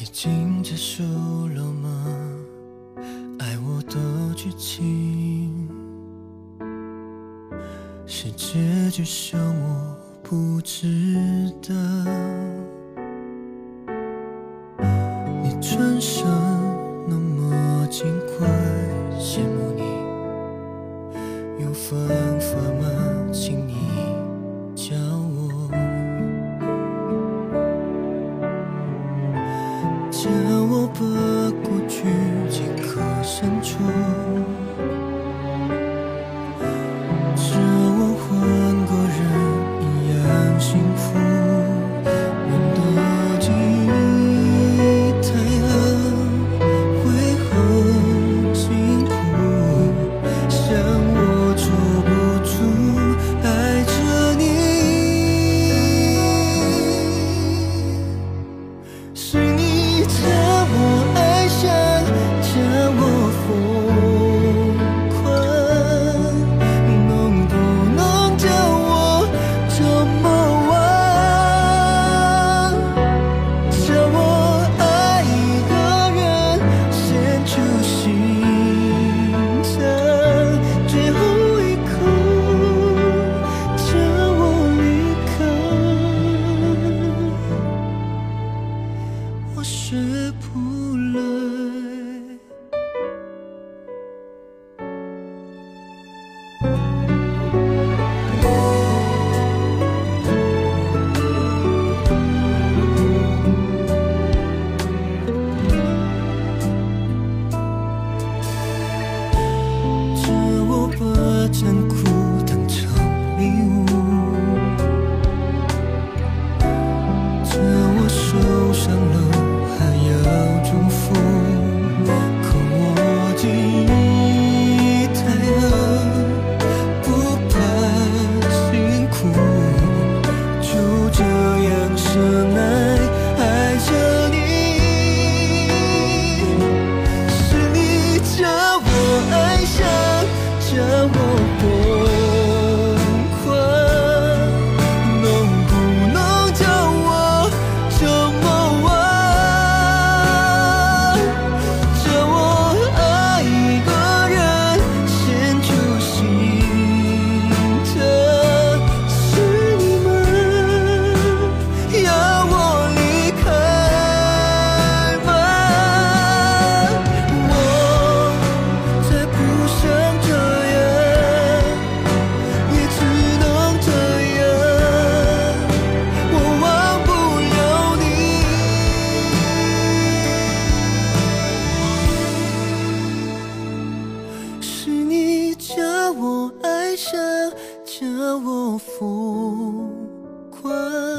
已经结束了吗？爱我的剧情，是结局剩我不值得。你转身。处。想叫我疯狂